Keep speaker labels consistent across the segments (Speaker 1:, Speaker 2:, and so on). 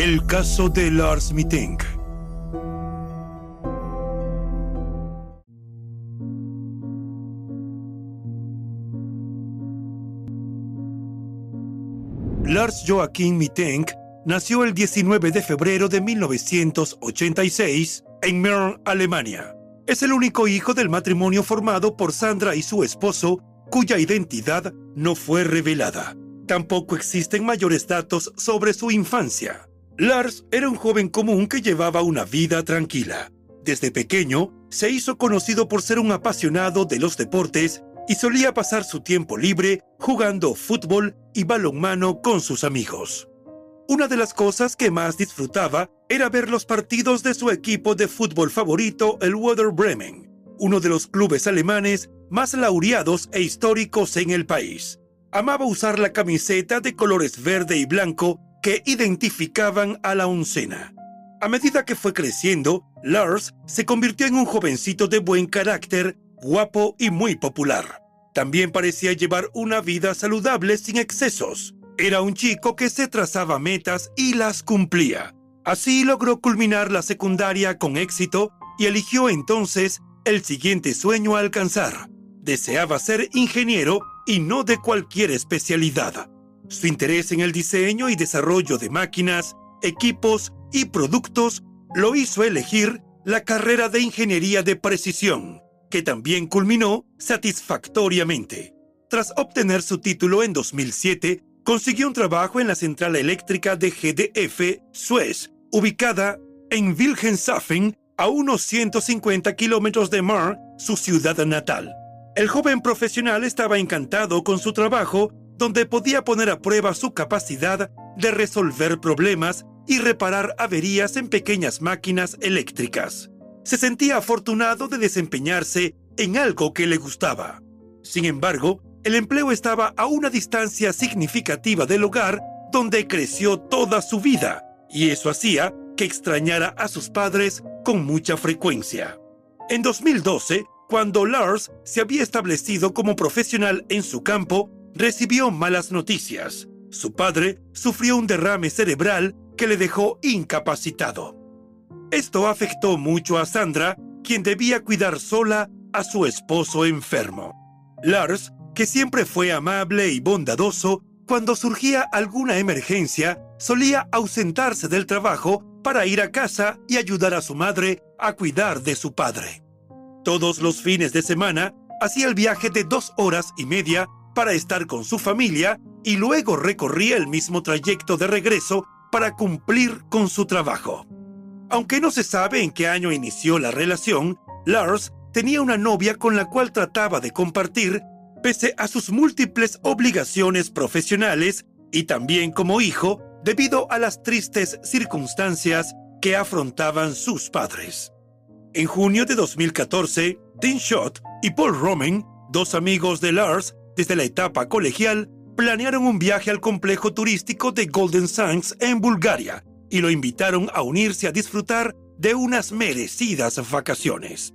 Speaker 1: El caso de Lars Mittenk. Lars Joachim Mittenk nació el 19 de febrero de 1986 en Mern, Alemania. Es el único hijo del matrimonio formado por Sandra y su esposo, cuya identidad no fue revelada. Tampoco existen mayores datos sobre su infancia. Lars era un joven común que llevaba una vida tranquila. Desde pequeño, se hizo conocido por ser un apasionado de los deportes y solía pasar su tiempo libre jugando fútbol y balonmano con sus amigos. Una de las cosas que más disfrutaba era ver los partidos de su equipo de fútbol favorito, el Werder Bremen, uno de los clubes alemanes más laureados e históricos en el país. Amaba usar la camiseta de colores verde y blanco que identificaban a la oncena. A medida que fue creciendo, Lars se convirtió en un jovencito de buen carácter, guapo y muy popular. También parecía llevar una vida saludable sin excesos. Era un chico que se trazaba metas y las cumplía. Así logró culminar la secundaria con éxito y eligió entonces el siguiente sueño a alcanzar. Deseaba ser ingeniero y no de cualquier especialidad. Su interés en el diseño y desarrollo de máquinas, equipos y productos lo hizo elegir la carrera de ingeniería de precisión, que también culminó satisfactoriamente. Tras obtener su título en 2007, consiguió un trabajo en la central eléctrica de GDF Suez, ubicada en Wilhelmshaven, a unos 150 kilómetros de Mar, su ciudad natal. El joven profesional estaba encantado con su trabajo, donde podía poner a prueba su capacidad de resolver problemas y reparar averías en pequeñas máquinas eléctricas. Se sentía afortunado de desempeñarse en algo que le gustaba. Sin embargo, el empleo estaba a una distancia significativa del hogar donde creció toda su vida, y eso hacía que extrañara a sus padres con mucha frecuencia. En 2012, cuando Lars se había establecido como profesional en su campo, recibió malas noticias. Su padre sufrió un derrame cerebral que le dejó incapacitado. Esto afectó mucho a Sandra, quien debía cuidar sola a su esposo enfermo. Lars, que siempre fue amable y bondadoso, cuando surgía alguna emergencia, solía ausentarse del trabajo para ir a casa y ayudar a su madre a cuidar de su padre. Todos los fines de semana hacía el viaje de dos horas y media para estar con su familia y luego recorría el mismo trayecto de regreso para cumplir con su trabajo. Aunque no se sabe en qué año inició la relación, Lars tenía una novia con la cual trataba de compartir pese a sus múltiples obligaciones profesionales y también como hijo debido a las tristes circunstancias que afrontaban sus padres. En junio de 2014, Dean Schott y Paul Roman, dos amigos de Lars desde la etapa colegial, planearon un viaje al complejo turístico de Golden Sands en Bulgaria y lo invitaron a unirse a disfrutar de unas merecidas vacaciones.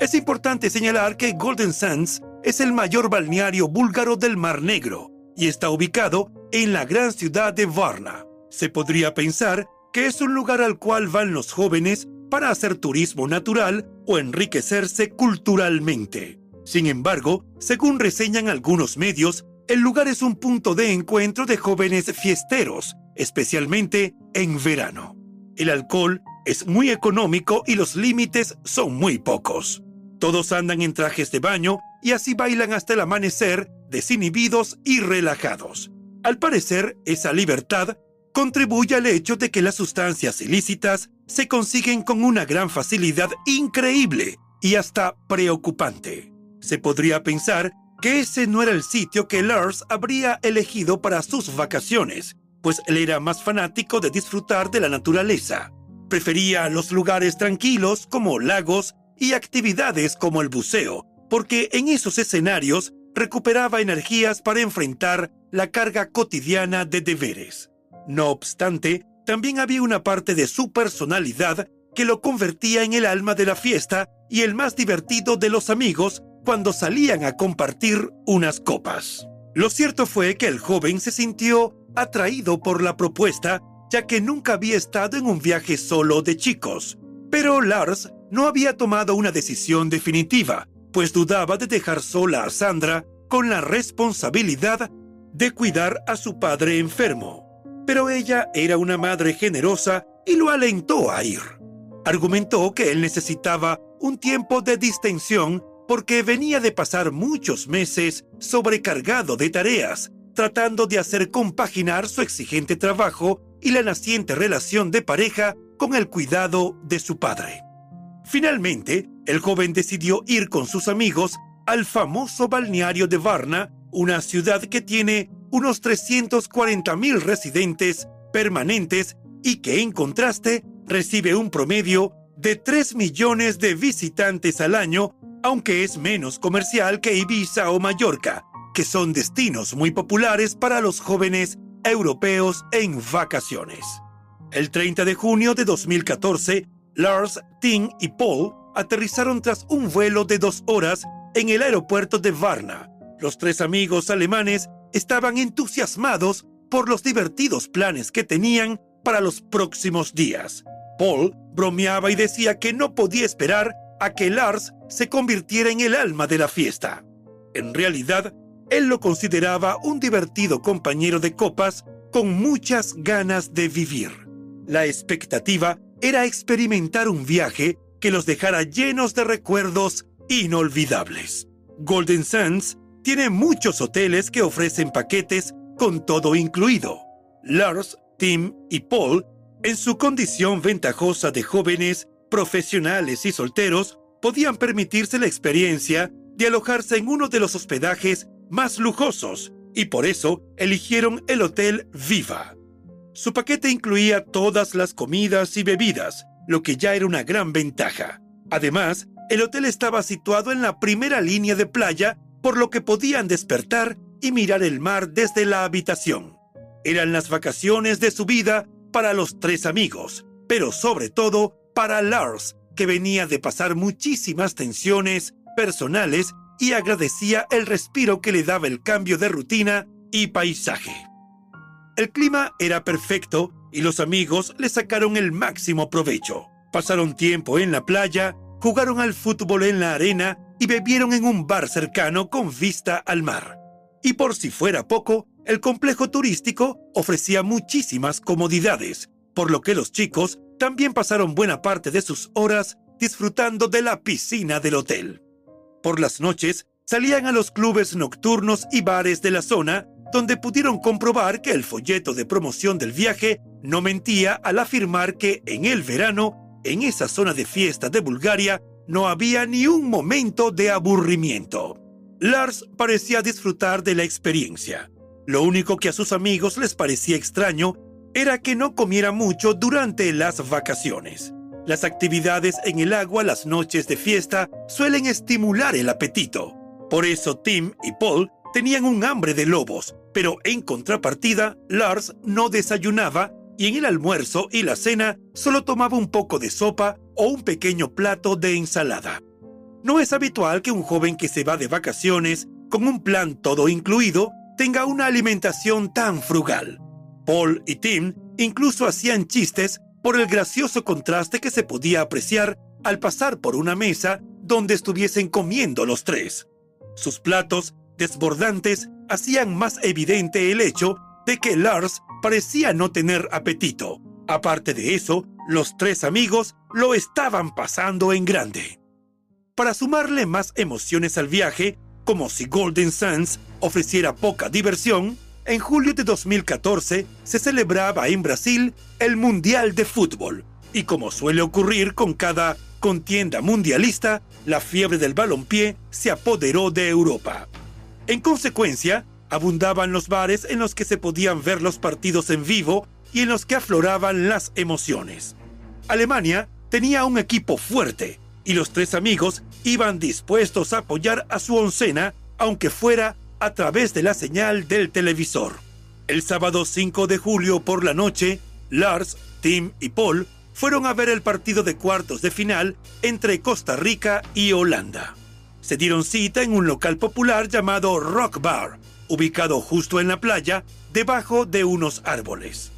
Speaker 1: Es importante señalar que Golden Sands es el mayor balneario búlgaro del Mar Negro y está ubicado en la gran ciudad de Varna. Se podría pensar que es un lugar al cual van los jóvenes para hacer turismo natural o enriquecerse culturalmente. Sin embargo, según reseñan algunos medios, el lugar es un punto de encuentro de jóvenes fiesteros, especialmente en verano. El alcohol es muy económico y los límites son muy pocos. Todos andan en trajes de baño y así bailan hasta el amanecer, desinhibidos y relajados. Al parecer, esa libertad contribuye al hecho de que las sustancias ilícitas se consiguen con una gran facilidad increíble y hasta preocupante. Se podría pensar que ese no era el sitio que Lars habría elegido para sus vacaciones, pues él era más fanático de disfrutar de la naturaleza. Prefería los lugares tranquilos como lagos y actividades como el buceo, porque en esos escenarios recuperaba energías para enfrentar la carga cotidiana de deberes. No obstante, también había una parte de su personalidad que lo convertía en el alma de la fiesta y el más divertido de los amigos cuando salían a compartir unas copas. Lo cierto fue que el joven se sintió atraído por la propuesta, ya que nunca había estado en un viaje solo de chicos. Pero Lars no había tomado una decisión definitiva, pues dudaba de dejar sola a Sandra con la responsabilidad de cuidar a su padre enfermo. Pero ella era una madre generosa y lo alentó a ir. Argumentó que él necesitaba un tiempo de distensión porque venía de pasar muchos meses sobrecargado de tareas, tratando de hacer compaginar su exigente trabajo y la naciente relación de pareja con el cuidado de su padre. Finalmente, el joven decidió ir con sus amigos al famoso balneario de Varna, una ciudad que tiene unos 340 mil residentes permanentes y que en contraste recibe un promedio de 3 millones de visitantes al año, aunque es menos comercial que Ibiza o Mallorca, que son destinos muy populares para los jóvenes europeos en vacaciones. El 30 de junio de 2014, Lars, Tim y Paul aterrizaron tras un vuelo de dos horas en el aeropuerto de Varna. Los tres amigos alemanes estaban entusiasmados por los divertidos planes que tenían para los próximos días. Paul bromeaba y decía que no podía esperar a que Lars se convirtiera en el alma de la fiesta. En realidad, él lo consideraba un divertido compañero de copas con muchas ganas de vivir. La expectativa era experimentar un viaje que los dejara llenos de recuerdos inolvidables. Golden Sands tiene muchos hoteles que ofrecen paquetes con todo incluido. Lars, Tim y Paul, en su condición ventajosa de jóvenes, profesionales y solteros, podían permitirse la experiencia de alojarse en uno de los hospedajes más lujosos y por eso eligieron el Hotel Viva. Su paquete incluía todas las comidas y bebidas, lo que ya era una gran ventaja. Además, el hotel estaba situado en la primera línea de playa, por lo que podían despertar y mirar el mar desde la habitación. Eran las vacaciones de su vida para los tres amigos, pero sobre todo para Lars, que venía de pasar muchísimas tensiones personales y agradecía el respiro que le daba el cambio de rutina y paisaje. El clima era perfecto y los amigos le sacaron el máximo provecho. Pasaron tiempo en la playa, jugaron al fútbol en la arena y bebieron en un bar cercano con vista al mar. Y por si fuera poco, el complejo turístico ofrecía muchísimas comodidades, por lo que los chicos también pasaron buena parte de sus horas disfrutando de la piscina del hotel. Por las noches salían a los clubes nocturnos y bares de la zona donde pudieron comprobar que el folleto de promoción del viaje no mentía al afirmar que en el verano, en esa zona de fiesta de Bulgaria, no había ni un momento de aburrimiento. Lars parecía disfrutar de la experiencia. Lo único que a sus amigos les parecía extraño era que no comiera mucho durante las vacaciones. Las actividades en el agua las noches de fiesta suelen estimular el apetito. Por eso Tim y Paul tenían un hambre de lobos, pero en contrapartida, Lars no desayunaba y en el almuerzo y la cena solo tomaba un poco de sopa o un pequeño plato de ensalada. No es habitual que un joven que se va de vacaciones con un plan todo incluido tenga una alimentación tan frugal. Paul y Tim incluso hacían chistes por el gracioso contraste que se podía apreciar al pasar por una mesa donde estuviesen comiendo los tres. Sus platos desbordantes hacían más evidente el hecho de que Lars parecía no tener apetito. Aparte de eso, los tres amigos lo estaban pasando en grande. Para sumarle más emociones al viaje, como si Golden Sands ofreciera poca diversión, en julio de 2014 se celebraba en Brasil el Mundial de Fútbol, y como suele ocurrir con cada contienda mundialista, la fiebre del balompié se apoderó de Europa. En consecuencia, abundaban los bares en los que se podían ver los partidos en vivo y en los que afloraban las emociones. Alemania tenía un equipo fuerte, y los tres amigos iban dispuestos a apoyar a su oncena, aunque fuera a través de la señal del televisor. El sábado 5 de julio por la noche, Lars, Tim y Paul fueron a ver el partido de cuartos de final entre Costa Rica y Holanda. Se dieron cita en un local popular llamado Rock Bar, ubicado justo en la playa, debajo de unos árboles.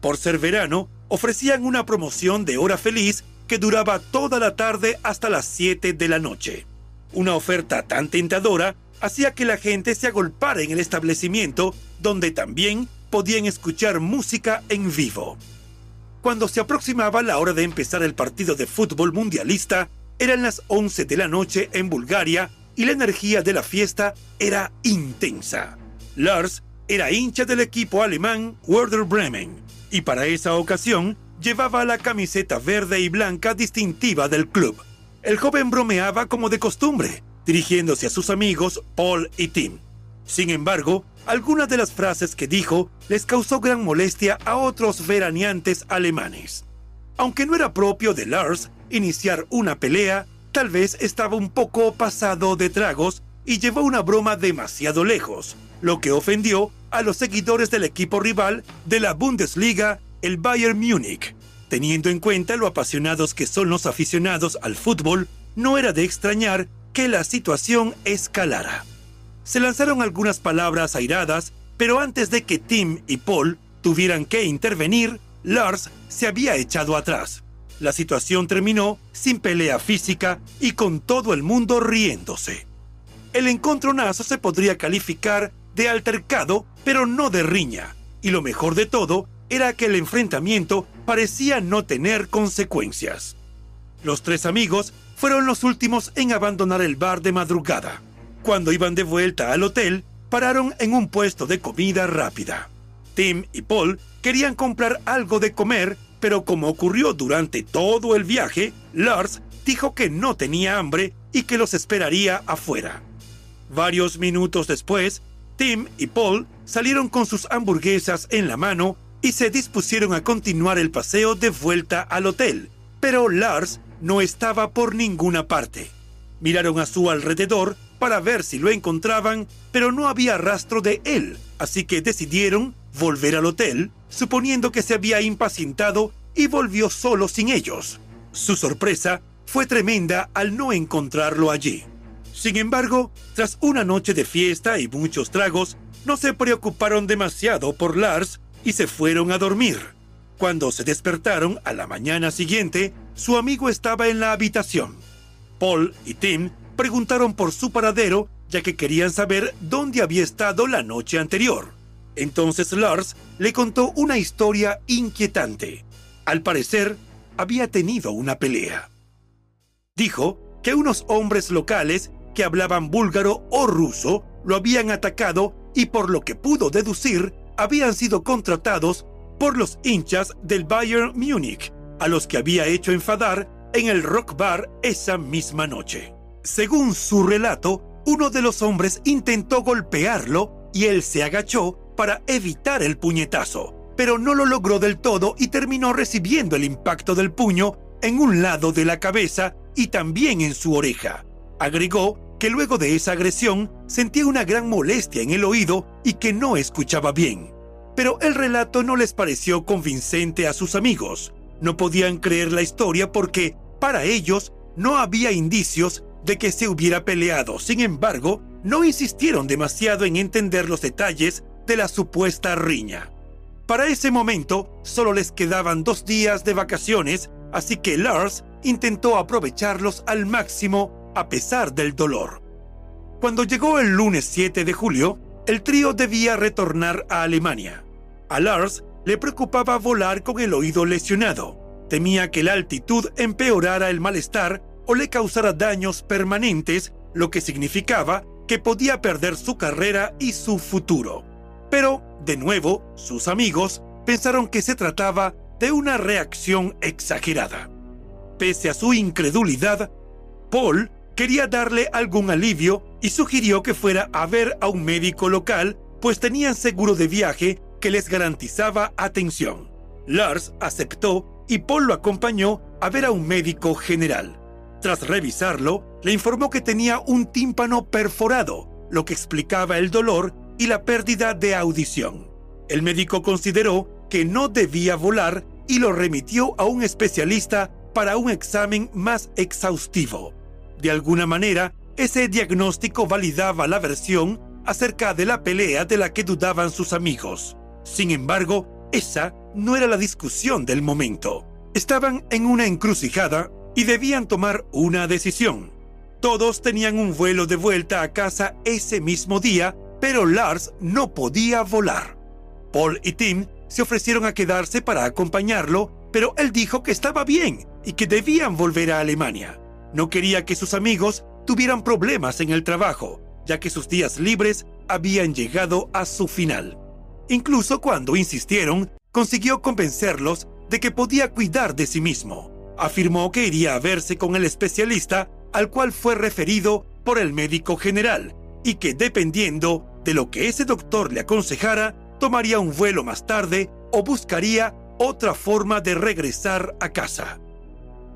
Speaker 1: Por ser verano, ofrecían una promoción de hora feliz que duraba toda la tarde hasta las 7 de la noche. Una oferta tan tentadora hacía que la gente se agolpara en el establecimiento, donde también podían escuchar música en vivo. Cuando se aproximaba la hora de empezar el partido de fútbol mundialista, eran las 11 de la noche en Bulgaria y la energía de la fiesta era intensa. Lars era hincha del equipo alemán Werder Bremen y para esa ocasión llevaba la camiseta verde y blanca distintiva del club. El joven bromeaba como de costumbre, dirigiéndose a sus amigos Paul y Tim. Sin embargo, algunas de las frases que dijo les causó gran molestia a otros veraneantes alemanes. Aunque no era propio de Lars iniciar una pelea, tal vez estaba un poco pasado de tragos y llevó una broma demasiado lejos, lo que ofendió a los seguidores del equipo rival de la Bundesliga el Bayern Múnich. Teniendo en cuenta lo apasionados que son los aficionados al fútbol, no era de extrañar que la situación escalara. Se lanzaron algunas palabras airadas, pero antes de que Tim y Paul tuvieran que intervenir, Lars se había echado atrás. La situación terminó sin pelea física y con todo el mundo riéndose. El encontronazo se podría calificar de altercado, pero no de riña, y lo mejor de todo era que el enfrentamiento parecía no tener consecuencias. Los tres amigos fueron los últimos en abandonar el bar de madrugada. Cuando iban de vuelta al hotel, pararon en un puesto de comida rápida. Tim y Paul querían comprar algo de comer, pero como ocurrió durante todo el viaje, Lars dijo que no tenía hambre y que los esperaría afuera. Varios minutos después, Tim y Paul salieron con sus hamburguesas en la mano y se dispusieron a continuar el paseo de vuelta al hotel, pero Lars no estaba por ninguna parte. Miraron a su alrededor para ver si lo encontraban, pero no había rastro de él, así que decidieron volver al hotel, suponiendo que se había impacientado y volvió solo sin ellos. Su sorpresa fue tremenda al no encontrarlo allí. Sin embargo, tras una noche de fiesta y muchos tragos, no se preocuparon demasiado por Lars y se fueron a dormir. Cuando se despertaron a la mañana siguiente, su amigo estaba en la habitación. Paul y Tim preguntaron por su paradero ya que querían saber dónde había estado la noche anterior. Entonces Lars le contó una historia inquietante. Al parecer, había tenido una pelea. Dijo que unos hombres locales que hablaban búlgaro o ruso lo habían atacado y por lo que pudo deducir, habían sido contratados por los hinchas del Bayern Múnich, a los que había hecho enfadar en el rock bar esa misma noche. Según su relato, uno de los hombres intentó golpearlo y él se agachó para evitar el puñetazo, pero no lo logró del todo y terminó recibiendo el impacto del puño en un lado de la cabeza y también en su oreja. Agregó que luego de esa agresión sentía una gran molestia en el oído y que no escuchaba bien. Pero el relato no les pareció convincente a sus amigos. No podían creer la historia porque, para ellos, no había indicios de que se hubiera peleado. Sin embargo, no insistieron demasiado en entender los detalles de la supuesta riña. Para ese momento, solo les quedaban dos días de vacaciones, así que Lars intentó aprovecharlos al máximo a pesar del dolor. Cuando llegó el lunes 7 de julio, el trío debía retornar a Alemania. A Lars le preocupaba volar con el oído lesionado. Temía que la altitud empeorara el malestar o le causara daños permanentes, lo que significaba que podía perder su carrera y su futuro. Pero, de nuevo, sus amigos pensaron que se trataba de una reacción exagerada. Pese a su incredulidad, Paul quería darle algún alivio y sugirió que fuera a ver a un médico local, pues tenían seguro de viaje que les garantizaba atención. Lars aceptó y Paul lo acompañó a ver a un médico general. Tras revisarlo, le informó que tenía un tímpano perforado, lo que explicaba el dolor y la pérdida de audición. El médico consideró que no debía volar y lo remitió a un especialista para un examen más exhaustivo. De alguna manera, ese diagnóstico validaba la versión acerca de la pelea de la que dudaban sus amigos. Sin embargo, esa no era la discusión del momento. Estaban en una encrucijada y debían tomar una decisión. Todos tenían un vuelo de vuelta a casa ese mismo día pero Lars no podía volar. Paul y Tim se ofrecieron a quedarse para acompañarlo, pero él dijo que estaba bien y que debían volver a Alemania. No quería que sus amigos tuvieran problemas en el trabajo, ya que sus días libres habían llegado a su final. Incluso cuando insistieron, consiguió convencerlos de que podía cuidar de sí mismo. Afirmó que iría a verse con el especialista al cual fue referido por el médico general y que dependiendo de lo que ese doctor le aconsejara, tomaría un vuelo más tarde o buscaría otra forma de regresar a casa.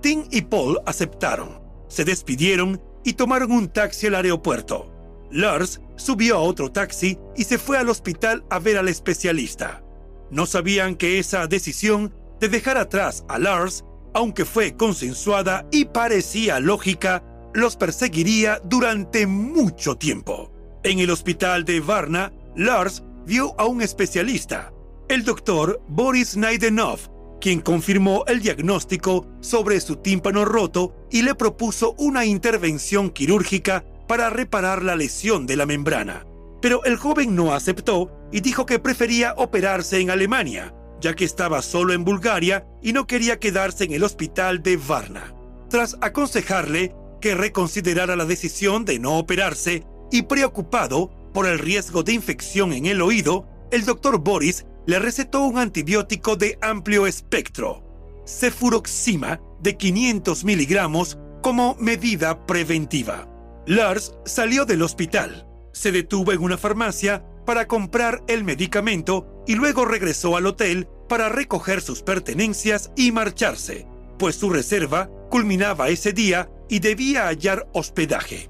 Speaker 1: Tim y Paul aceptaron, se despidieron y tomaron un taxi al aeropuerto. Lars subió a otro taxi y se fue al hospital a ver al especialista. No sabían que esa decisión de dejar atrás a Lars, aunque fue consensuada y parecía lógica, los perseguiría durante mucho tiempo. En el hospital de Varna, Lars vio a un especialista, el doctor Boris Naidenov, quien confirmó el diagnóstico sobre su tímpano roto y le propuso una intervención quirúrgica para reparar la lesión de la membrana. Pero el joven no aceptó y dijo que prefería operarse en Alemania, ya que estaba solo en Bulgaria y no quería quedarse en el hospital de Varna. Tras aconsejarle que reconsiderara la decisión de no operarse y preocupado por el riesgo de infección en el oído, el doctor Boris le recetó un antibiótico de amplio espectro, cefuroxima, de 500 miligramos como medida preventiva. Lars salió del hospital, se detuvo en una farmacia para comprar el medicamento y luego regresó al hotel para recoger sus pertenencias y marcharse, pues su reserva culminaba ese día y debía hallar hospedaje.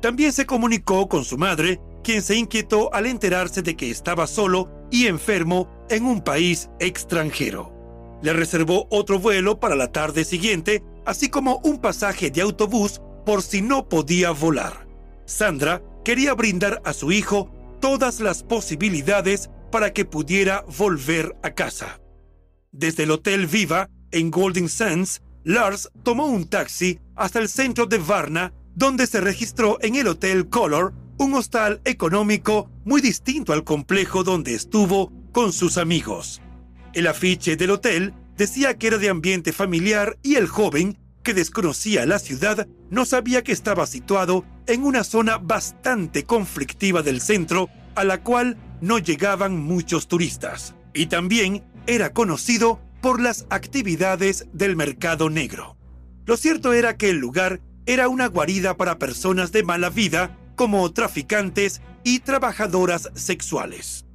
Speaker 1: También se comunicó con su madre, quien se inquietó al enterarse de que estaba solo y enfermo en un país extranjero. Le reservó otro vuelo para la tarde siguiente, así como un pasaje de autobús por si no podía volar. Sandra quería brindar a su hijo todas las posibilidades para que pudiera volver a casa. Desde el Hotel Viva en Golden Sands, Lars tomó un taxi hasta el centro de Varna, donde se registró en el Hotel Color, un hostal económico muy distinto al complejo donde estuvo con sus amigos. El afiche del hotel decía que era de ambiente familiar y el joven, que desconocía la ciudad, no sabía que estaba situado en una zona bastante conflictiva del centro, a la cual no llegaban muchos turistas, y también era conocido por las actividades del mercado negro. Lo cierto era que el lugar era una guarida para personas de mala vida como traficantes y trabajadoras sexuales.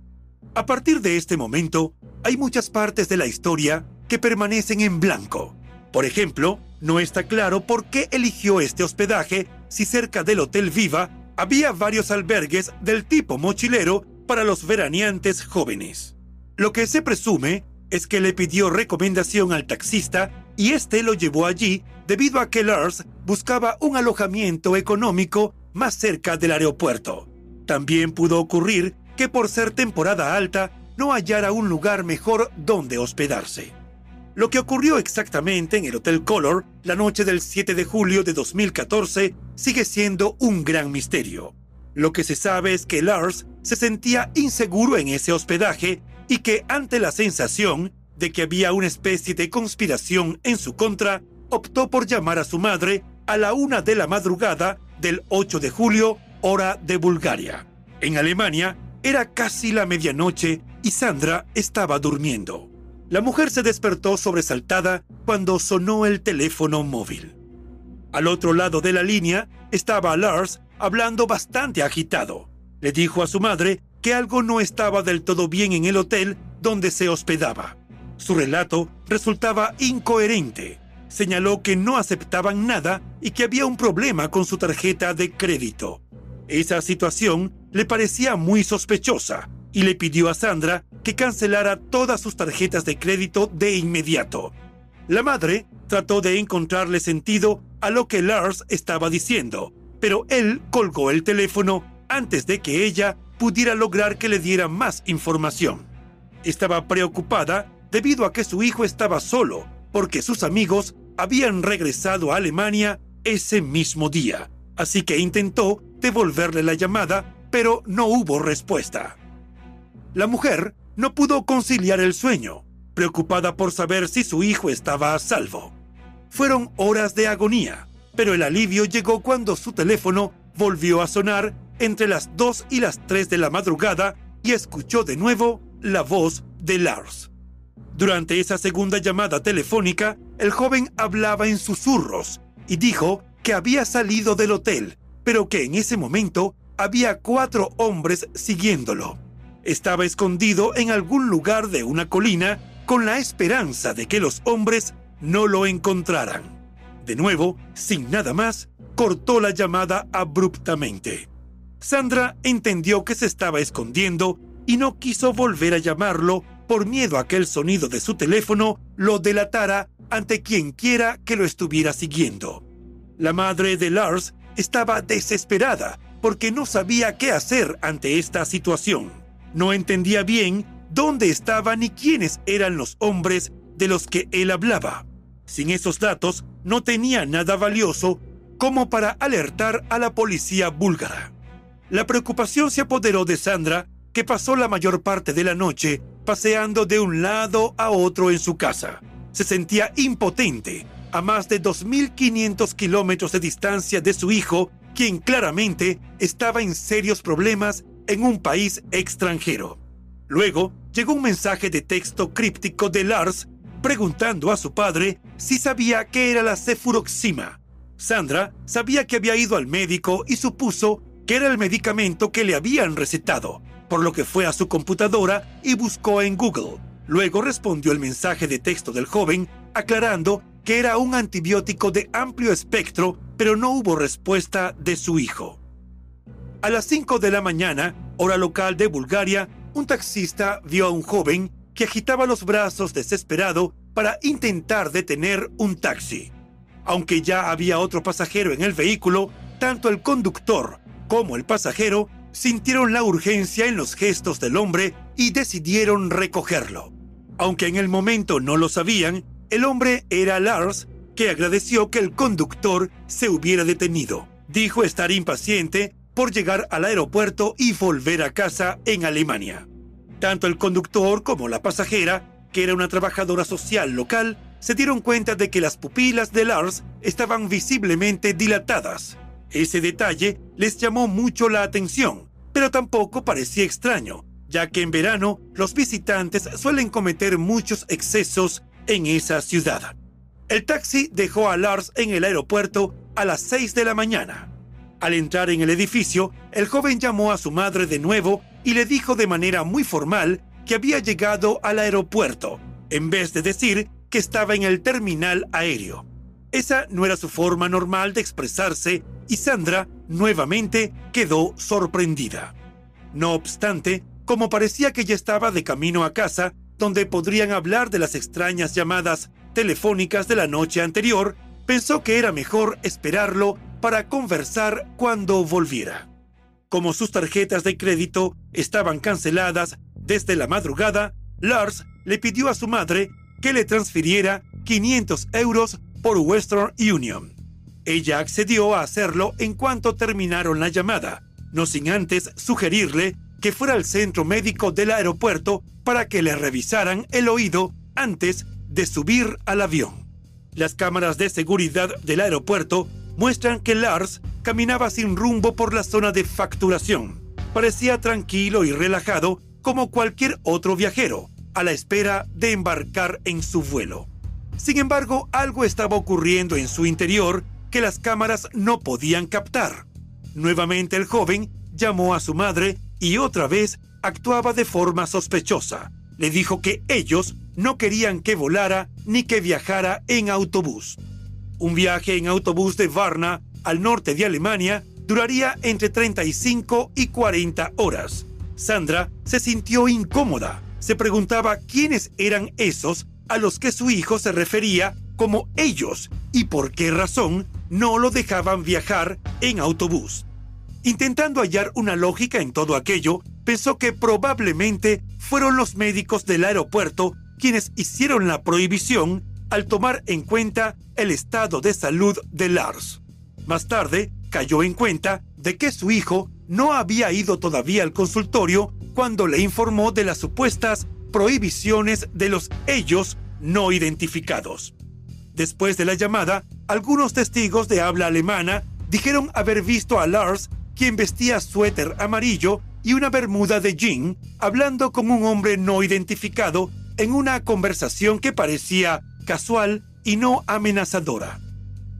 Speaker 1: A partir de este momento, hay muchas partes de la historia que permanecen en blanco. Por ejemplo, no está claro por qué eligió este hospedaje si cerca del Hotel Viva había varios albergues del tipo mochilero para los veraneantes jóvenes. Lo que se presume es que le pidió recomendación al taxista y este lo llevó allí debido a que Lars buscaba un alojamiento económico más cerca del aeropuerto. También pudo ocurrir que por ser temporada alta no hallara un lugar mejor donde hospedarse. Lo que ocurrió exactamente en el Hotel Color la noche del 7 de julio de 2014 sigue siendo un gran misterio. Lo que se sabe es que Lars se sentía inseguro en ese hospedaje y que ante la sensación de que había una especie de conspiración en su contra, optó por llamar a su madre a la una de la madrugada del 8 de julio, hora de Bulgaria. En Alemania era casi la medianoche y Sandra estaba durmiendo. La mujer se despertó sobresaltada cuando sonó el teléfono móvil. Al otro lado de la línea estaba Lars hablando bastante agitado. Le dijo a su madre que algo no estaba del todo bien en el hotel donde se hospedaba. Su relato resultaba incoherente. Señaló que no aceptaban nada y que había un problema con su tarjeta de crédito. Esa situación le parecía muy sospechosa y le pidió a Sandra que cancelara todas sus tarjetas de crédito de inmediato. La madre trató de encontrarle sentido a lo que Lars estaba diciendo, pero él colgó el teléfono antes de que ella pudiera lograr que le diera más información. Estaba preocupada debido a que su hijo estaba solo, porque sus amigos habían regresado a Alemania ese mismo día, así que intentó devolverle la llamada, pero no hubo respuesta. La mujer no pudo conciliar el sueño, preocupada por saber si su hijo estaba a salvo. Fueron horas de agonía, pero el alivio llegó cuando su teléfono volvió a sonar entre las 2 y las 3 de la madrugada y escuchó de nuevo la voz de Lars. Durante esa segunda llamada telefónica, el joven hablaba en susurros y dijo que había salido del hotel, pero que en ese momento había cuatro hombres siguiéndolo estaba escondido en algún lugar de una colina con la esperanza de que los hombres no lo encontraran. De nuevo, sin nada más, cortó la llamada abruptamente. Sandra entendió que se estaba escondiendo y no quiso volver a llamarlo por miedo a que el sonido de su teléfono lo delatara ante quien quiera que lo estuviera siguiendo. La madre de Lars estaba desesperada porque no sabía qué hacer ante esta situación. No entendía bien dónde estaban ni quiénes eran los hombres de los que él hablaba. Sin esos datos, no tenía nada valioso como para alertar a la policía búlgara. La preocupación se apoderó de Sandra, que pasó la mayor parte de la noche paseando de un lado a otro en su casa. Se sentía impotente a más de 2.500 kilómetros de distancia de su hijo, quien claramente estaba en serios problemas en un país extranjero. Luego llegó un mensaje de texto críptico de Lars preguntando a su padre si sabía qué era la cefuroxima. Sandra sabía que había ido al médico y supuso que era el medicamento que le habían recetado, por lo que fue a su computadora y buscó en Google. Luego respondió el mensaje de texto del joven aclarando que era un antibiótico de amplio espectro, pero no hubo respuesta de su hijo. A las 5 de la mañana, hora local de Bulgaria, un taxista vio a un joven que agitaba los brazos desesperado para intentar detener un taxi. Aunque ya había otro pasajero en el vehículo, tanto el conductor como el pasajero sintieron la urgencia en los gestos del hombre y decidieron recogerlo. Aunque en el momento no lo sabían, el hombre era Lars, que agradeció que el conductor se hubiera detenido. Dijo estar impaciente por llegar al aeropuerto y volver a casa en Alemania. Tanto el conductor como la pasajera, que era una trabajadora social local, se dieron cuenta de que las pupilas de Lars estaban visiblemente dilatadas. Ese detalle les llamó mucho la atención, pero tampoco parecía extraño, ya que en verano los visitantes suelen cometer muchos excesos en esa ciudad. El taxi dejó a Lars en el aeropuerto a las 6 de la mañana. Al entrar en el edificio, el joven llamó a su madre de nuevo y le dijo de manera muy formal que había llegado al aeropuerto, en vez de decir que estaba en el terminal aéreo. Esa no era su forma normal de expresarse y Sandra nuevamente quedó sorprendida. No obstante, como parecía que ya estaba de camino a casa, donde podrían hablar de las extrañas llamadas telefónicas de la noche anterior, pensó que era mejor esperarlo para conversar cuando volviera. Como sus tarjetas de crédito estaban canceladas desde la madrugada, Lars le pidió a su madre que le transfiriera 500 euros por Western Union. Ella accedió a hacerlo en cuanto terminaron la llamada, no sin antes sugerirle que fuera al centro médico del aeropuerto para que le revisaran el oído antes de subir al avión. Las cámaras de seguridad del aeropuerto muestran que Lars caminaba sin rumbo por la zona de facturación. Parecía tranquilo y relajado como cualquier otro viajero, a la espera de embarcar en su vuelo. Sin embargo, algo estaba ocurriendo en su interior que las cámaras no podían captar. Nuevamente el joven llamó a su madre y otra vez actuaba de forma sospechosa. Le dijo que ellos no querían que volara ni que viajara en autobús. Un viaje en autobús de Varna al norte de Alemania duraría entre 35 y 40 horas. Sandra se sintió incómoda. Se preguntaba quiénes eran esos a los que su hijo se refería como ellos y por qué razón no lo dejaban viajar en autobús. Intentando hallar una lógica en todo aquello, pensó que probablemente fueron los médicos del aeropuerto quienes hicieron la prohibición al tomar en cuenta el estado de salud de Lars. Más tarde, cayó en cuenta de que su hijo no había ido todavía al consultorio cuando le informó de las supuestas prohibiciones de los ellos no identificados. Después de la llamada, algunos testigos de habla alemana dijeron haber visto a Lars, quien vestía suéter amarillo y una bermuda de jean, hablando con un hombre no identificado en una conversación que parecía casual y no amenazadora.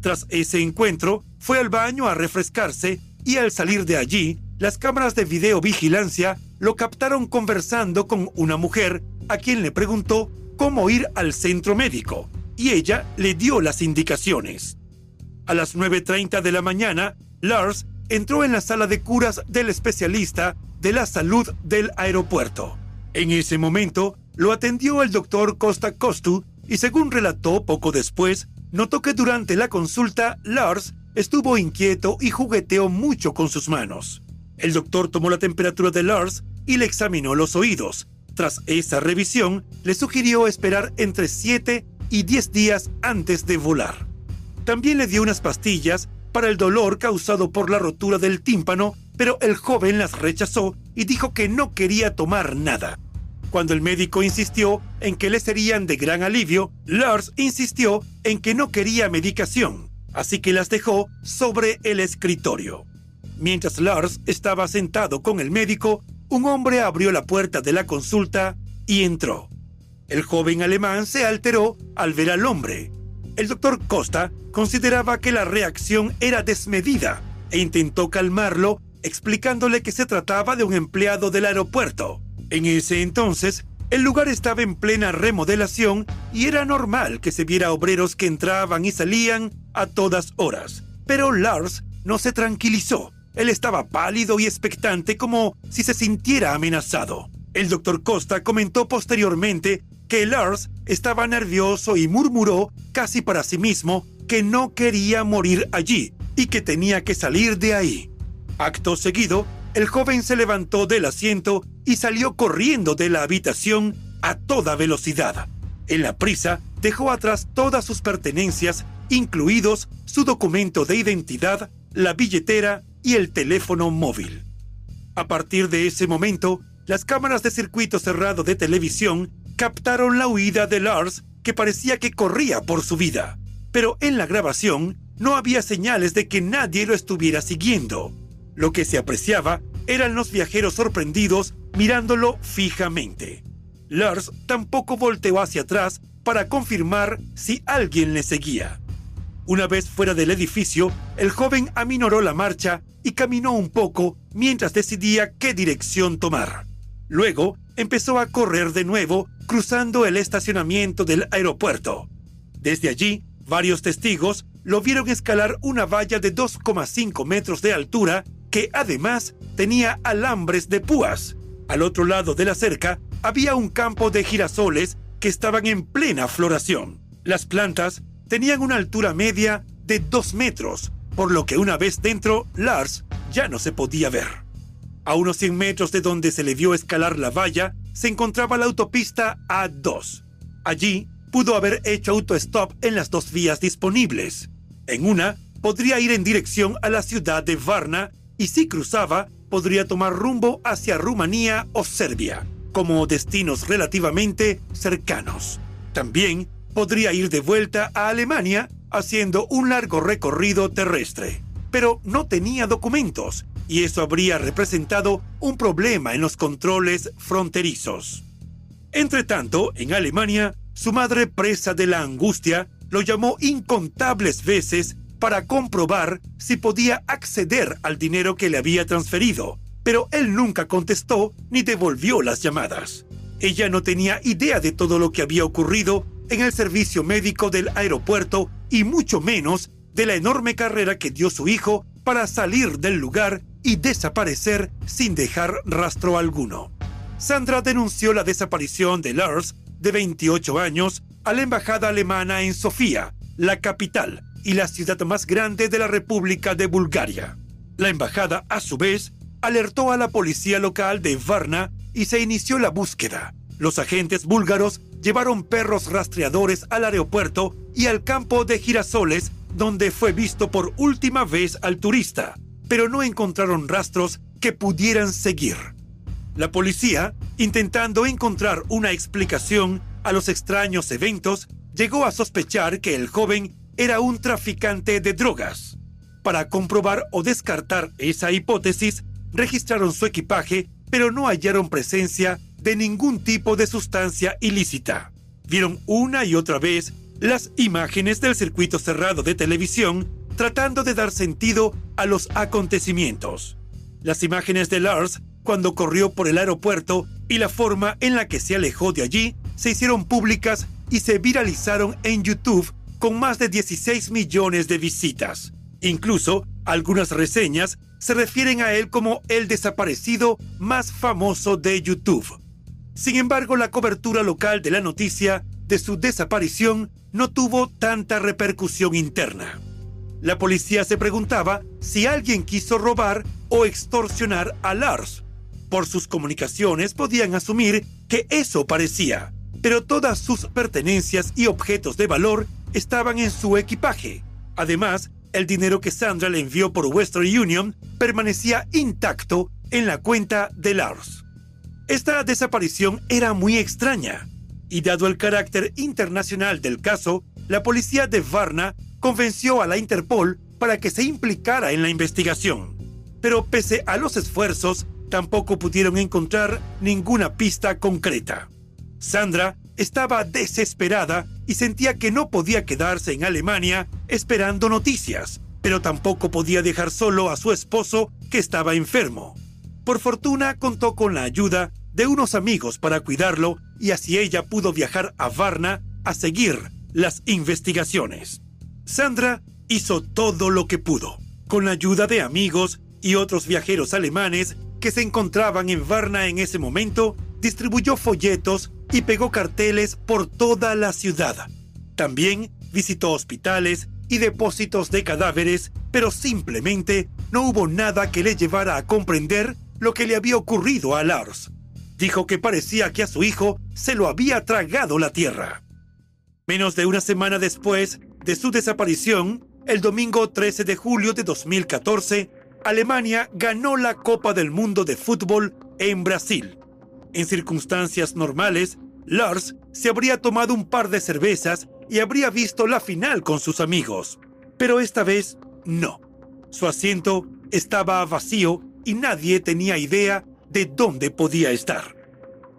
Speaker 1: Tras ese encuentro, fue al baño a refrescarse y al salir de allí, las cámaras de videovigilancia lo captaron conversando con una mujer a quien le preguntó cómo ir al centro médico y ella le dio las indicaciones. A las 9.30 de la mañana, Lars entró en la sala de curas del especialista de la salud del aeropuerto. En ese momento, lo atendió el doctor Costa Costu y según relató poco después, notó que durante la consulta Lars estuvo inquieto y jugueteó mucho con sus manos. El doctor tomó la temperatura de Lars y le examinó los oídos. Tras esa revisión, le sugirió esperar entre 7 y 10 días antes de volar. También le dio unas pastillas para el dolor causado por la rotura del tímpano, pero el joven las rechazó y dijo que no quería tomar nada. Cuando el médico insistió en que le serían de gran alivio, Lars insistió en que no quería medicación, así que las dejó sobre el escritorio. Mientras Lars estaba sentado con el médico, un hombre abrió la puerta de la consulta y entró. El joven alemán se alteró al ver al hombre. El doctor Costa consideraba que la reacción era desmedida e intentó calmarlo explicándole que se trataba de un empleado del aeropuerto. En ese entonces, el lugar estaba en plena remodelación y era normal que se viera obreros que entraban y salían a todas horas. Pero Lars no se tranquilizó él estaba pálido y expectante como si se sintiera amenazado. El doctor Costa comentó posteriormente que Lars estaba nervioso y murmuró casi para sí mismo que no quería morir allí y que tenía que salir de ahí. Acto seguido, el joven se levantó del asiento y salió corriendo de la habitación a toda velocidad. En la prisa, dejó atrás todas sus pertenencias, incluidos su documento de identidad, la billetera y el teléfono móvil. A partir de ese momento, las cámaras de circuito cerrado de televisión captaron la huida de Lars que parecía que corría por su vida. Pero en la grabación no había señales de que nadie lo estuviera siguiendo. Lo que se apreciaba eran los viajeros sorprendidos mirándolo fijamente. Lars tampoco volteó hacia atrás para confirmar si alguien le seguía. Una vez fuera del edificio, el joven aminoró la marcha y caminó un poco mientras decidía qué dirección tomar. Luego empezó a correr de nuevo cruzando el estacionamiento del aeropuerto. Desde allí, varios testigos lo vieron escalar una valla de 2,5 metros de altura que además tenía alambres de púas. Al otro lado de la cerca había un campo de girasoles que estaban en plena floración. Las plantas tenían una altura media de 2 metros, por lo que una vez dentro, Lars ya no se podía ver. A unos 100 metros de donde se le vio escalar la valla, se encontraba la autopista A2. Allí pudo haber hecho autostop en las dos vías disponibles. En una, podría ir en dirección a la ciudad de Varna y si cruzaba, podría tomar rumbo hacia Rumanía o Serbia, como destinos relativamente cercanos. También podría ir de vuelta a Alemania haciendo un largo recorrido terrestre, pero no tenía documentos y eso habría representado un problema en los controles fronterizos. Entretanto, en Alemania, su madre presa de la angustia lo llamó incontables veces para comprobar si podía acceder al dinero que le había transferido, pero él nunca contestó ni devolvió las llamadas. Ella no tenía idea de todo lo que había ocurrido en el servicio médico del aeropuerto y mucho menos de la enorme carrera que dio su hijo para salir del lugar y desaparecer sin dejar rastro alguno. Sandra denunció la desaparición de Lars, de 28 años, a la embajada alemana en Sofía, la capital, y la ciudad más grande de la República de Bulgaria. La embajada, a su vez, alertó a la policía local de Varna y se inició la búsqueda. Los agentes búlgaros llevaron perros rastreadores al aeropuerto y al campo de girasoles donde fue visto por última vez al turista, pero no encontraron rastros que pudieran seguir. La policía, intentando encontrar una explicación a los extraños eventos, llegó a sospechar que el joven era un traficante de drogas. Para comprobar o descartar esa hipótesis, registraron su equipaje, pero no hallaron presencia de ningún tipo de sustancia ilícita. Vieron una y otra vez las imágenes del circuito cerrado de televisión tratando de dar sentido a los acontecimientos. Las imágenes de Lars cuando corrió por el aeropuerto y la forma en la que se alejó de allí se hicieron públicas y se viralizaron en YouTube con más de 16 millones de visitas. Incluso algunas reseñas se refieren a él como el desaparecido más famoso de YouTube. Sin embargo, la cobertura local de la noticia de su desaparición no tuvo tanta repercusión interna. La policía se preguntaba si alguien quiso robar o extorsionar a Lars. Por sus comunicaciones podían asumir que eso parecía, pero todas sus pertenencias y objetos de valor estaban en su equipaje. Además, el dinero que Sandra le envió por Western Union permanecía intacto en la cuenta de Lars. Esta desaparición era muy extraña, y dado el carácter internacional del caso, la policía de Varna convenció a la Interpol para que se implicara en la investigación. Pero pese a los esfuerzos, tampoco pudieron encontrar ninguna pista concreta. Sandra estaba desesperada y sentía que no podía quedarse en Alemania esperando noticias, pero tampoco podía dejar solo a su esposo que estaba enfermo. Por fortuna contó con la ayuda de unos amigos para cuidarlo y así ella pudo viajar a Varna a seguir las investigaciones. Sandra hizo todo lo que pudo, con la ayuda de amigos y otros viajeros alemanes que se encontraban en Varna en ese momento, distribuyó folletos y pegó carteles por toda la ciudad. También visitó hospitales y depósitos de cadáveres, pero simplemente no hubo nada que le llevara a comprender lo que le había ocurrido a Lars. Dijo que parecía que a su hijo se lo había tragado la tierra. Menos de una semana después de su desaparición, el domingo 13 de julio de 2014, Alemania ganó la Copa del Mundo de Fútbol en Brasil. En circunstancias normales, Lars se habría tomado un par de cervezas y habría visto la final con sus amigos. Pero esta vez no. Su asiento estaba vacío y nadie tenía idea de dónde podía estar.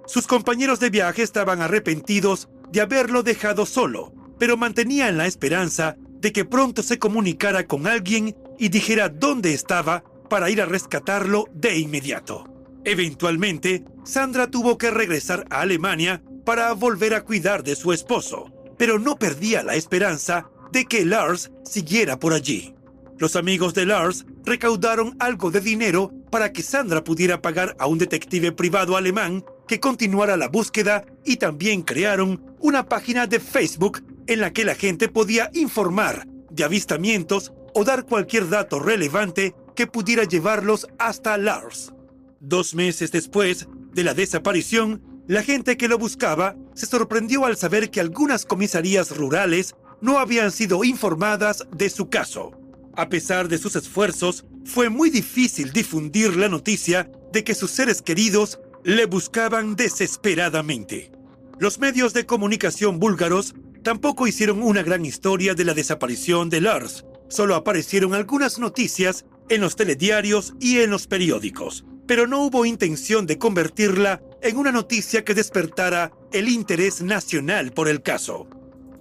Speaker 1: Sus compañeros de viaje estaban arrepentidos de haberlo dejado solo, pero mantenían la esperanza de que pronto se comunicara con alguien y dijera dónde estaba para ir a rescatarlo de inmediato. Eventualmente, Sandra tuvo que regresar a Alemania para volver a cuidar de su esposo, pero no perdía la esperanza de que Lars siguiera por allí. Los amigos de Lars recaudaron algo de dinero para que Sandra pudiera pagar a un detective privado alemán que continuara la búsqueda y también crearon una página de Facebook en la que la gente podía informar de avistamientos o dar cualquier dato relevante que pudiera llevarlos hasta Lars. Dos meses después de la desaparición, la gente que lo buscaba se sorprendió al saber que algunas comisarías rurales no habían sido informadas de su caso. A pesar de sus esfuerzos, fue muy difícil difundir la noticia de que sus seres queridos le buscaban desesperadamente. Los medios de comunicación búlgaros tampoco hicieron una gran historia de la desaparición de Lars. Solo aparecieron algunas noticias en los telediarios y en los periódicos, pero no hubo intención de convertirla en una noticia que despertara el interés nacional por el caso.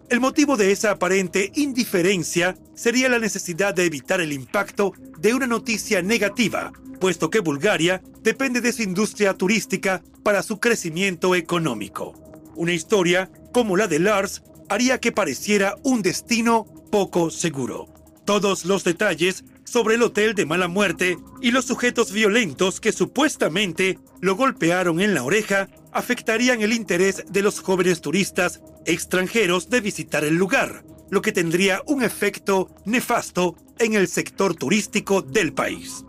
Speaker 1: El motivo de esa aparente indiferencia sería la necesidad de evitar el impacto de una noticia negativa, puesto que Bulgaria depende de su industria turística para su crecimiento económico. Una historia como la de Lars haría que pareciera un destino poco seguro. Todos los detalles sobre el hotel de mala muerte y los sujetos violentos que supuestamente lo golpearon en la oreja afectarían el interés de los jóvenes turistas extranjeros de visitar el lugar, lo que tendría un efecto nefasto en el sector turístico del país.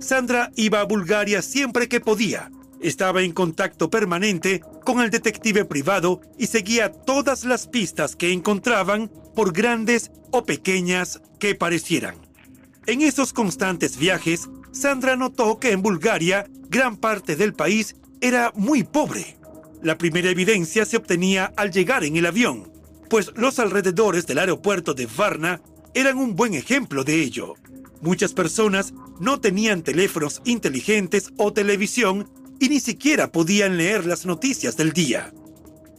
Speaker 1: Sandra iba a Bulgaria siempre que podía. Estaba en contacto permanente con el detective privado y seguía todas las pistas que encontraban, por grandes o pequeñas que parecieran. En esos constantes viajes, Sandra notó que en Bulgaria gran parte del país era muy pobre. La primera evidencia se obtenía al llegar en el avión, pues los alrededores del aeropuerto de Varna eran un buen ejemplo de ello. Muchas personas no tenían teléfonos inteligentes o televisión y ni siquiera podían leer las noticias del día.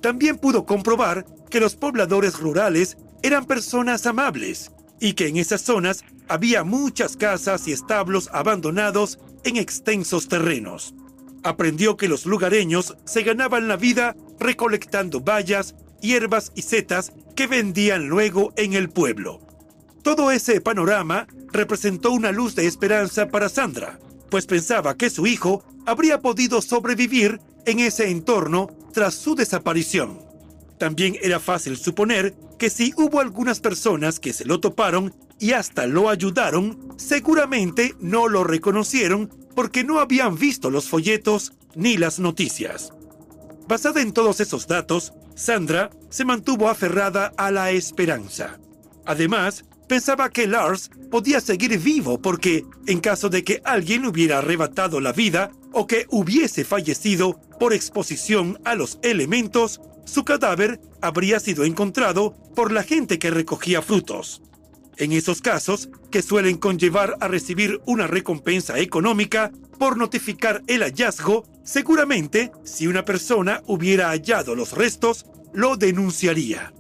Speaker 1: También pudo comprobar que los pobladores rurales eran personas amables y que en esas zonas había muchas casas y establos abandonados en extensos terrenos aprendió que los lugareños se ganaban la vida recolectando bayas, hierbas y setas que vendían luego en el pueblo. Todo ese panorama representó una luz de esperanza para Sandra, pues pensaba que su hijo habría podido sobrevivir en ese entorno tras su desaparición. También era fácil suponer que si hubo algunas personas que se lo toparon y hasta lo ayudaron, seguramente no lo reconocieron porque no habían visto los folletos ni las noticias. Basada en todos esos datos, Sandra se mantuvo aferrada a la esperanza. Además, pensaba que Lars podía seguir vivo porque, en caso de que alguien hubiera arrebatado la vida o que hubiese fallecido por exposición a los elementos, su cadáver habría sido encontrado por la gente que recogía frutos. En esos casos, que suelen conllevar a recibir una recompensa económica por notificar el hallazgo, seguramente, si una persona hubiera hallado los restos, lo denunciaría.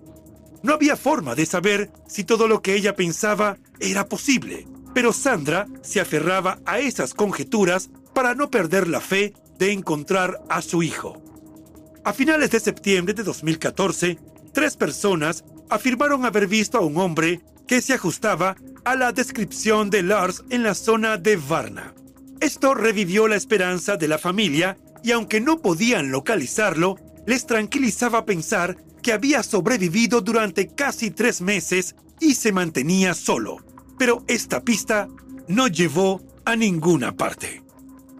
Speaker 1: No había forma de saber si todo lo que ella pensaba era posible, pero Sandra se aferraba a esas conjeturas para no perder la fe de encontrar a su hijo. A finales de septiembre de 2014, tres personas afirmaron haber visto a un hombre que se ajustaba a la descripción de Lars en la zona de Varna. Esto revivió la esperanza de la familia y aunque no podían localizarlo, les tranquilizaba pensar que había sobrevivido durante casi tres meses y se mantenía solo. Pero esta pista no llevó a ninguna parte.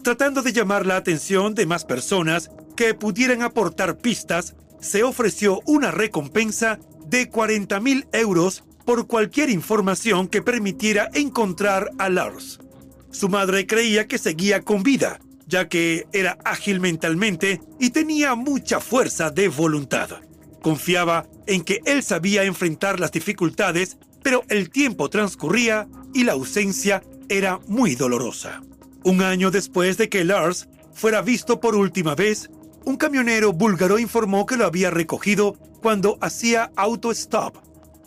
Speaker 1: Tratando de llamar la atención de más personas que pudieran aportar pistas, se ofreció una recompensa de 40 mil euros por cualquier información que permitiera encontrar a Lars. Su madre creía que seguía con vida, ya que era ágil mentalmente y tenía mucha fuerza de voluntad. Confiaba en que él sabía enfrentar las dificultades, pero el tiempo transcurría y la ausencia era muy dolorosa. Un año después de que Lars fuera visto por última vez, un camionero búlgaro informó que lo había recogido cuando hacía auto-stop.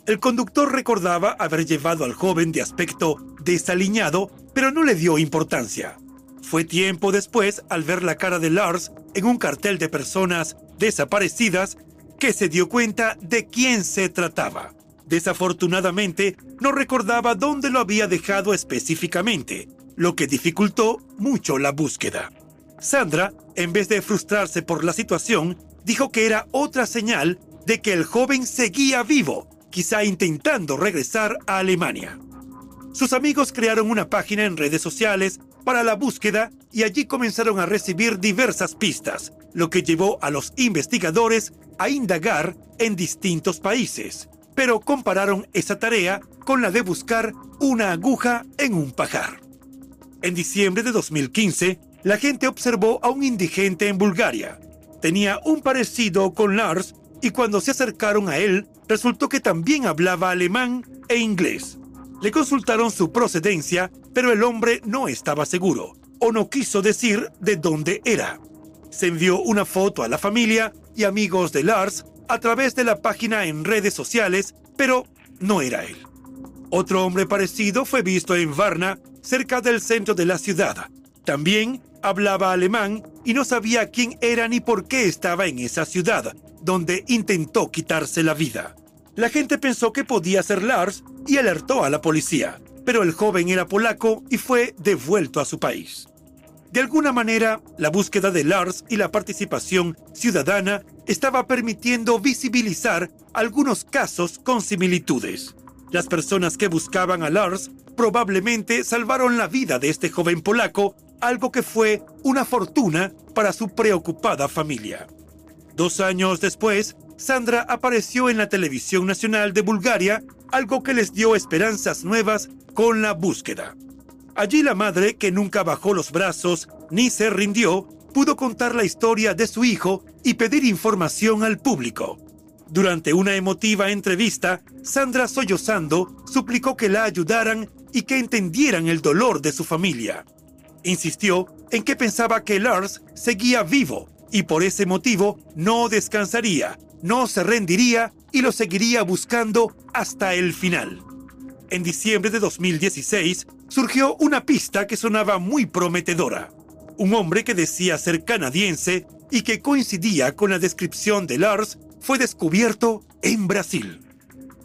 Speaker 1: El conductor recordaba haber llevado al joven de aspecto desaliñado, pero no le dio importancia. Fue tiempo después, al ver la cara de Lars en un cartel de personas desaparecidas, que se dio cuenta de quién se trataba. Desafortunadamente, no recordaba dónde lo había dejado específicamente, lo que dificultó mucho la búsqueda. Sandra, en vez de frustrarse por la situación, dijo que era otra señal de que el joven seguía vivo, quizá intentando regresar a Alemania. Sus amigos crearon una página en redes sociales para la búsqueda y allí comenzaron a recibir diversas pistas, lo que llevó a los investigadores a indagar en distintos países, pero compararon esa tarea con la de buscar una aguja en un pajar. En diciembre de 2015, la gente observó a un indigente en Bulgaria. Tenía un parecido con Lars y cuando se acercaron a él, resultó que también hablaba alemán e inglés. Le consultaron su procedencia, pero el hombre no estaba seguro o no quiso decir de dónde era. Se envió una foto a la familia y amigos de Lars a través de la página en redes sociales, pero no era él. Otro hombre parecido fue visto en Varna, cerca del centro de la ciudad. También hablaba alemán y no sabía quién era ni por qué estaba en esa ciudad, donde intentó quitarse la vida. La gente pensó que podía ser Lars y alertó a la policía, pero el joven era polaco y fue devuelto a su país. De alguna manera, la búsqueda de Lars y la participación ciudadana estaba permitiendo visibilizar algunos casos con similitudes. Las personas que buscaban a Lars probablemente salvaron la vida de este joven polaco algo que fue una fortuna para su preocupada familia. Dos años después, Sandra apareció en la televisión nacional de Bulgaria, algo que les dio esperanzas nuevas con la búsqueda. Allí la madre, que nunca bajó los brazos ni se rindió, pudo contar la historia de su hijo y pedir información al público. Durante una emotiva entrevista, Sandra sollozando suplicó que la ayudaran y que entendieran el dolor de su familia. Insistió en que pensaba que Lars seguía vivo y por ese motivo no descansaría, no se rendiría y lo seguiría buscando hasta el final. En diciembre de 2016 surgió una pista que sonaba muy prometedora. Un hombre que decía ser canadiense y que coincidía con la descripción de Lars fue descubierto en Brasil.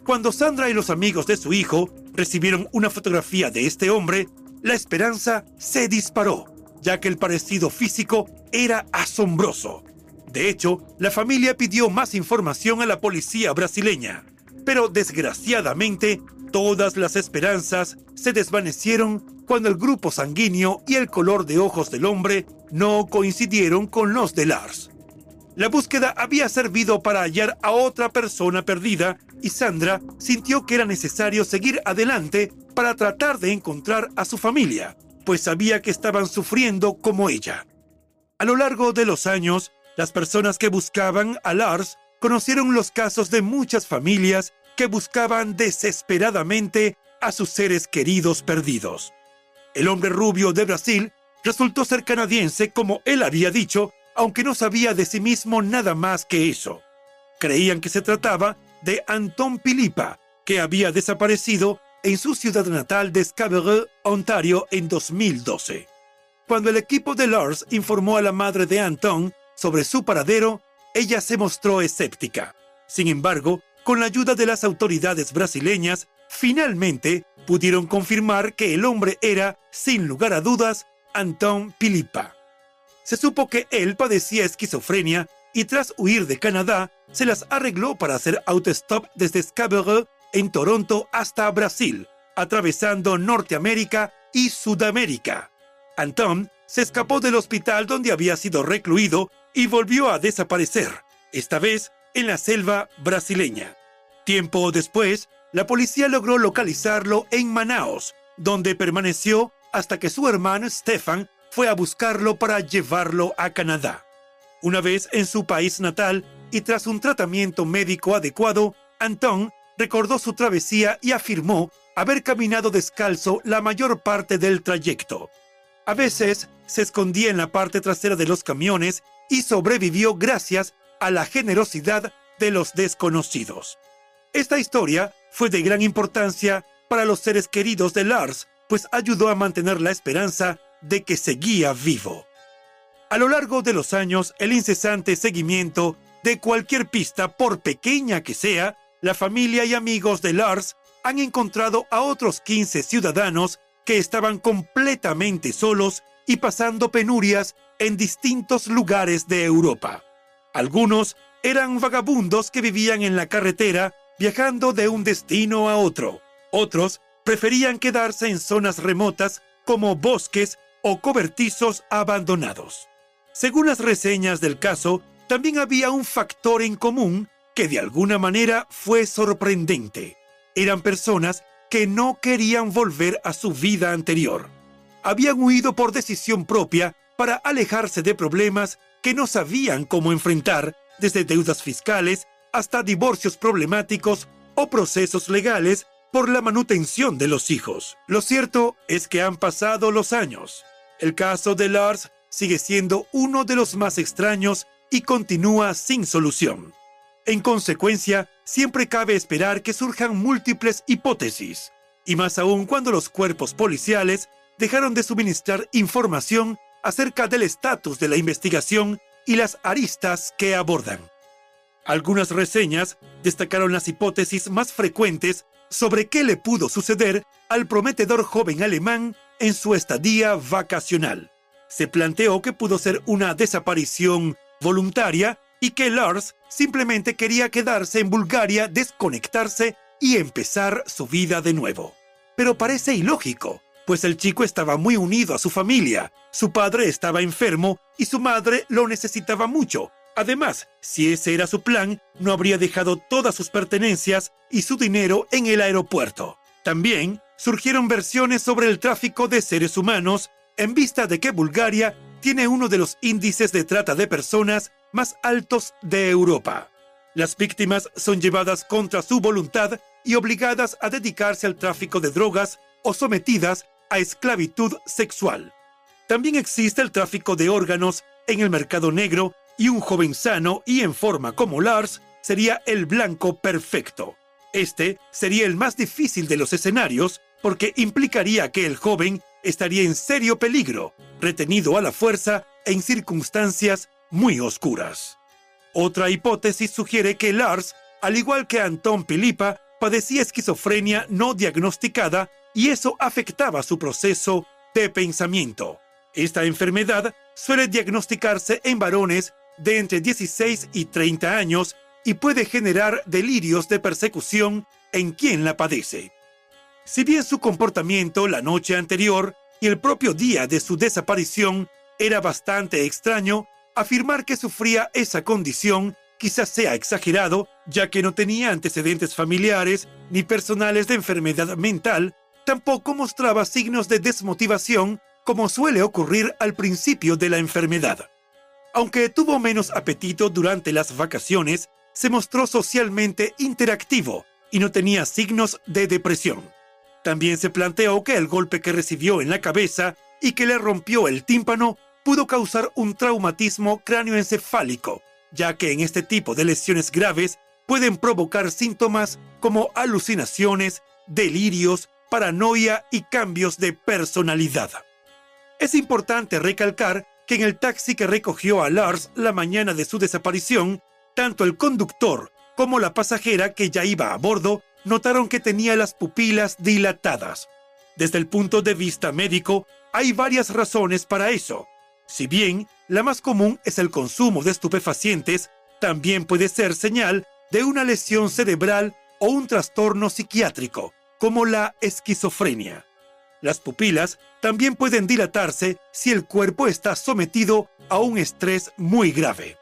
Speaker 1: Cuando Sandra y los amigos de su hijo recibieron una fotografía de este hombre, la esperanza se disparó, ya que el parecido físico era asombroso. De hecho, la familia pidió más información a la policía brasileña, pero desgraciadamente todas las esperanzas se desvanecieron cuando el grupo sanguíneo y el color de ojos del hombre no coincidieron con los de Lars. La búsqueda había servido para hallar a otra persona perdida y Sandra sintió que era necesario seguir adelante para tratar de encontrar a su familia, pues sabía que estaban sufriendo como ella. A lo largo de los años, las personas que buscaban a Lars conocieron los casos de muchas familias que buscaban desesperadamente a sus seres queridos perdidos. El hombre rubio de Brasil resultó ser canadiense como él había dicho, aunque no sabía de sí mismo nada más que eso. Creían que se trataba de Anton Pilipa, que había desaparecido en su ciudad natal de Scarborough, Ontario, en 2012. Cuando el equipo de Lars informó a la madre de Anton sobre su paradero, ella se mostró escéptica. Sin embargo, con la ayuda de las autoridades brasileñas, finalmente pudieron confirmar que el hombre era, sin lugar a dudas, Anton Pilipa. Se supo que él padecía esquizofrenia y tras huir de Canadá, se las arregló para hacer autostop desde Scarborough en Toronto hasta Brasil, atravesando Norteamérica y Sudamérica. Anton se escapó del hospital donde había sido recluido y volvió a desaparecer, esta vez en la selva brasileña. Tiempo después, la policía logró localizarlo en Manaos, donde permaneció hasta que su hermano Stefan fue a buscarlo para llevarlo a Canadá. Una vez en su país natal y tras un tratamiento médico adecuado, Anton recordó su travesía y afirmó haber caminado descalzo la mayor parte del trayecto. A veces se escondía en la parte trasera de los camiones y sobrevivió gracias a la generosidad de los desconocidos. Esta historia fue de gran importancia para los seres queridos de Lars, pues ayudó a mantener la esperanza de que seguía vivo. A lo largo de los años, el incesante seguimiento de cualquier pista, por pequeña que sea, la familia y amigos de Lars han encontrado a otros 15 ciudadanos que estaban completamente solos y pasando penurias en distintos lugares de Europa. Algunos eran vagabundos que vivían en la carretera viajando de un destino a otro. Otros preferían quedarse en zonas remotas como bosques o cobertizos abandonados. Según las reseñas del caso, también había un factor en común que de alguna manera fue sorprendente. Eran personas que no querían volver a su vida anterior. Habían huido por decisión propia para alejarse de problemas que no sabían cómo enfrentar, desde deudas fiscales hasta divorcios problemáticos o procesos legales por la manutención de los hijos. Lo cierto es que han pasado los años. El caso de Lars sigue siendo uno de los más extraños y continúa sin solución. En consecuencia, siempre cabe esperar que surjan múltiples hipótesis, y más aún cuando los cuerpos policiales dejaron de suministrar información acerca del estatus de la investigación y las aristas que abordan. Algunas reseñas destacaron las hipótesis más frecuentes sobre qué le pudo suceder al prometedor joven alemán en su estadía vacacional. Se planteó que pudo ser una desaparición voluntaria y que Lars simplemente quería quedarse en Bulgaria, desconectarse y empezar su vida de nuevo. Pero parece ilógico, pues el chico estaba muy unido a su familia, su padre estaba enfermo y su madre lo necesitaba mucho. Además, si ese era su plan, no habría dejado todas sus pertenencias y su dinero en el aeropuerto. También surgieron versiones sobre el tráfico de seres humanos en vista de que Bulgaria tiene uno de los índices de trata de personas más altos de Europa. Las víctimas son llevadas contra su voluntad y obligadas a dedicarse al tráfico de drogas o sometidas a esclavitud sexual. También existe el tráfico de órganos en el mercado negro y un joven sano y en forma como Lars sería el blanco perfecto. Este sería el más difícil de los escenarios porque implicaría que el joven estaría en serio peligro, retenido a la fuerza en circunstancias muy oscuras. Otra hipótesis sugiere que Lars, al igual que Anton Pilipa, padecía esquizofrenia no diagnosticada y eso afectaba su proceso de pensamiento. Esta enfermedad suele diagnosticarse en varones de entre 16 y 30 años y puede generar delirios de persecución en quien la padece. Si bien su comportamiento la noche anterior y el propio día de su desaparición era bastante extraño, afirmar que sufría esa condición quizás sea exagerado, ya que no tenía antecedentes familiares ni personales de enfermedad mental, tampoco mostraba signos de desmotivación como suele ocurrir al principio de la enfermedad. Aunque tuvo menos apetito durante las vacaciones, se mostró socialmente interactivo y no tenía signos de depresión. También se planteó que el golpe que recibió en la cabeza y que le rompió el tímpano pudo causar un traumatismo cráneoencefálico, ya que en este tipo de lesiones graves pueden provocar síntomas como alucinaciones, delirios, paranoia y cambios de personalidad. Es importante recalcar que en el taxi que recogió a Lars la mañana de su desaparición, tanto el conductor como la pasajera que ya iba a bordo notaron que tenía las pupilas dilatadas. Desde el punto de vista médico, hay varias razones para eso. Si bien la más común es el consumo de estupefacientes, también puede ser señal de una lesión cerebral o un trastorno psiquiátrico, como la esquizofrenia. Las pupilas también pueden dilatarse si el cuerpo está sometido a un estrés muy grave.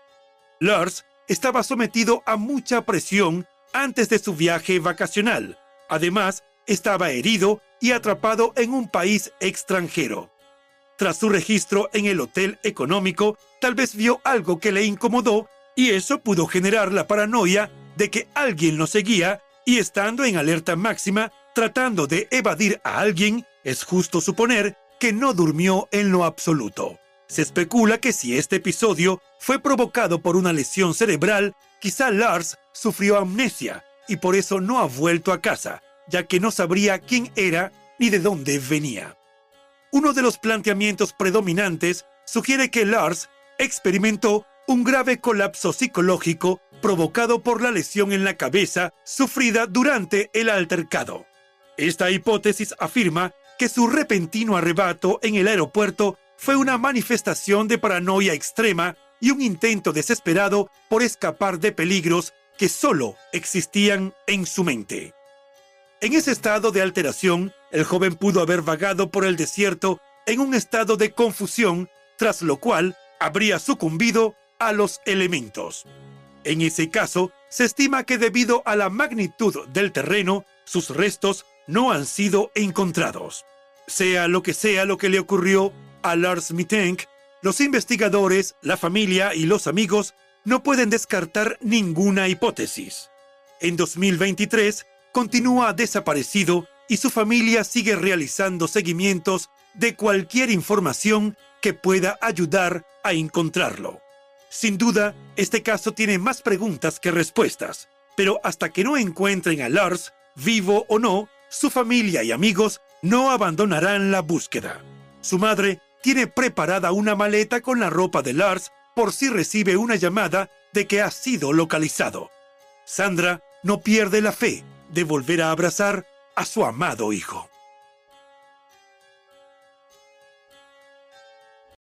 Speaker 1: Lars estaba sometido a mucha presión antes de su viaje vacacional. Además, estaba herido y atrapado en un país extranjero. Tras su registro en el hotel económico, tal vez vio algo que le incomodó y eso pudo generar la paranoia de que alguien lo seguía y estando en alerta máxima, tratando de evadir a alguien, es justo suponer que no durmió en lo absoluto. Se especula que si este episodio fue provocado por una lesión cerebral, quizá Lars sufrió amnesia y por eso no ha vuelto a casa, ya que no sabría quién era ni de dónde venía. Uno de los planteamientos predominantes sugiere que Lars experimentó un grave colapso psicológico provocado por la lesión en la cabeza sufrida durante el altercado. Esta hipótesis afirma que su repentino arrebato en el aeropuerto fue una manifestación de paranoia extrema y un intento desesperado por escapar de peligros que solo existían en su mente. En ese estado de alteración, el joven pudo haber vagado por el desierto en un estado de confusión, tras lo cual habría sucumbido a los elementos. En ese caso, se estima que debido a la magnitud del terreno, sus restos no han sido encontrados. Sea lo que sea lo que le ocurrió a Lars Mittenk, los investigadores, la familia y los amigos no pueden descartar ninguna hipótesis. En 2023, continúa desaparecido y su familia sigue realizando seguimientos de cualquier información que pueda ayudar a encontrarlo. Sin duda, este caso tiene más preguntas que respuestas, pero hasta que no encuentren a Lars, vivo o no, su familia y amigos no abandonarán la búsqueda. Su madre tiene preparada una maleta con la ropa de Lars por si recibe una llamada de que ha sido localizado. Sandra no pierde la fe de volver a abrazar a su amado hijo.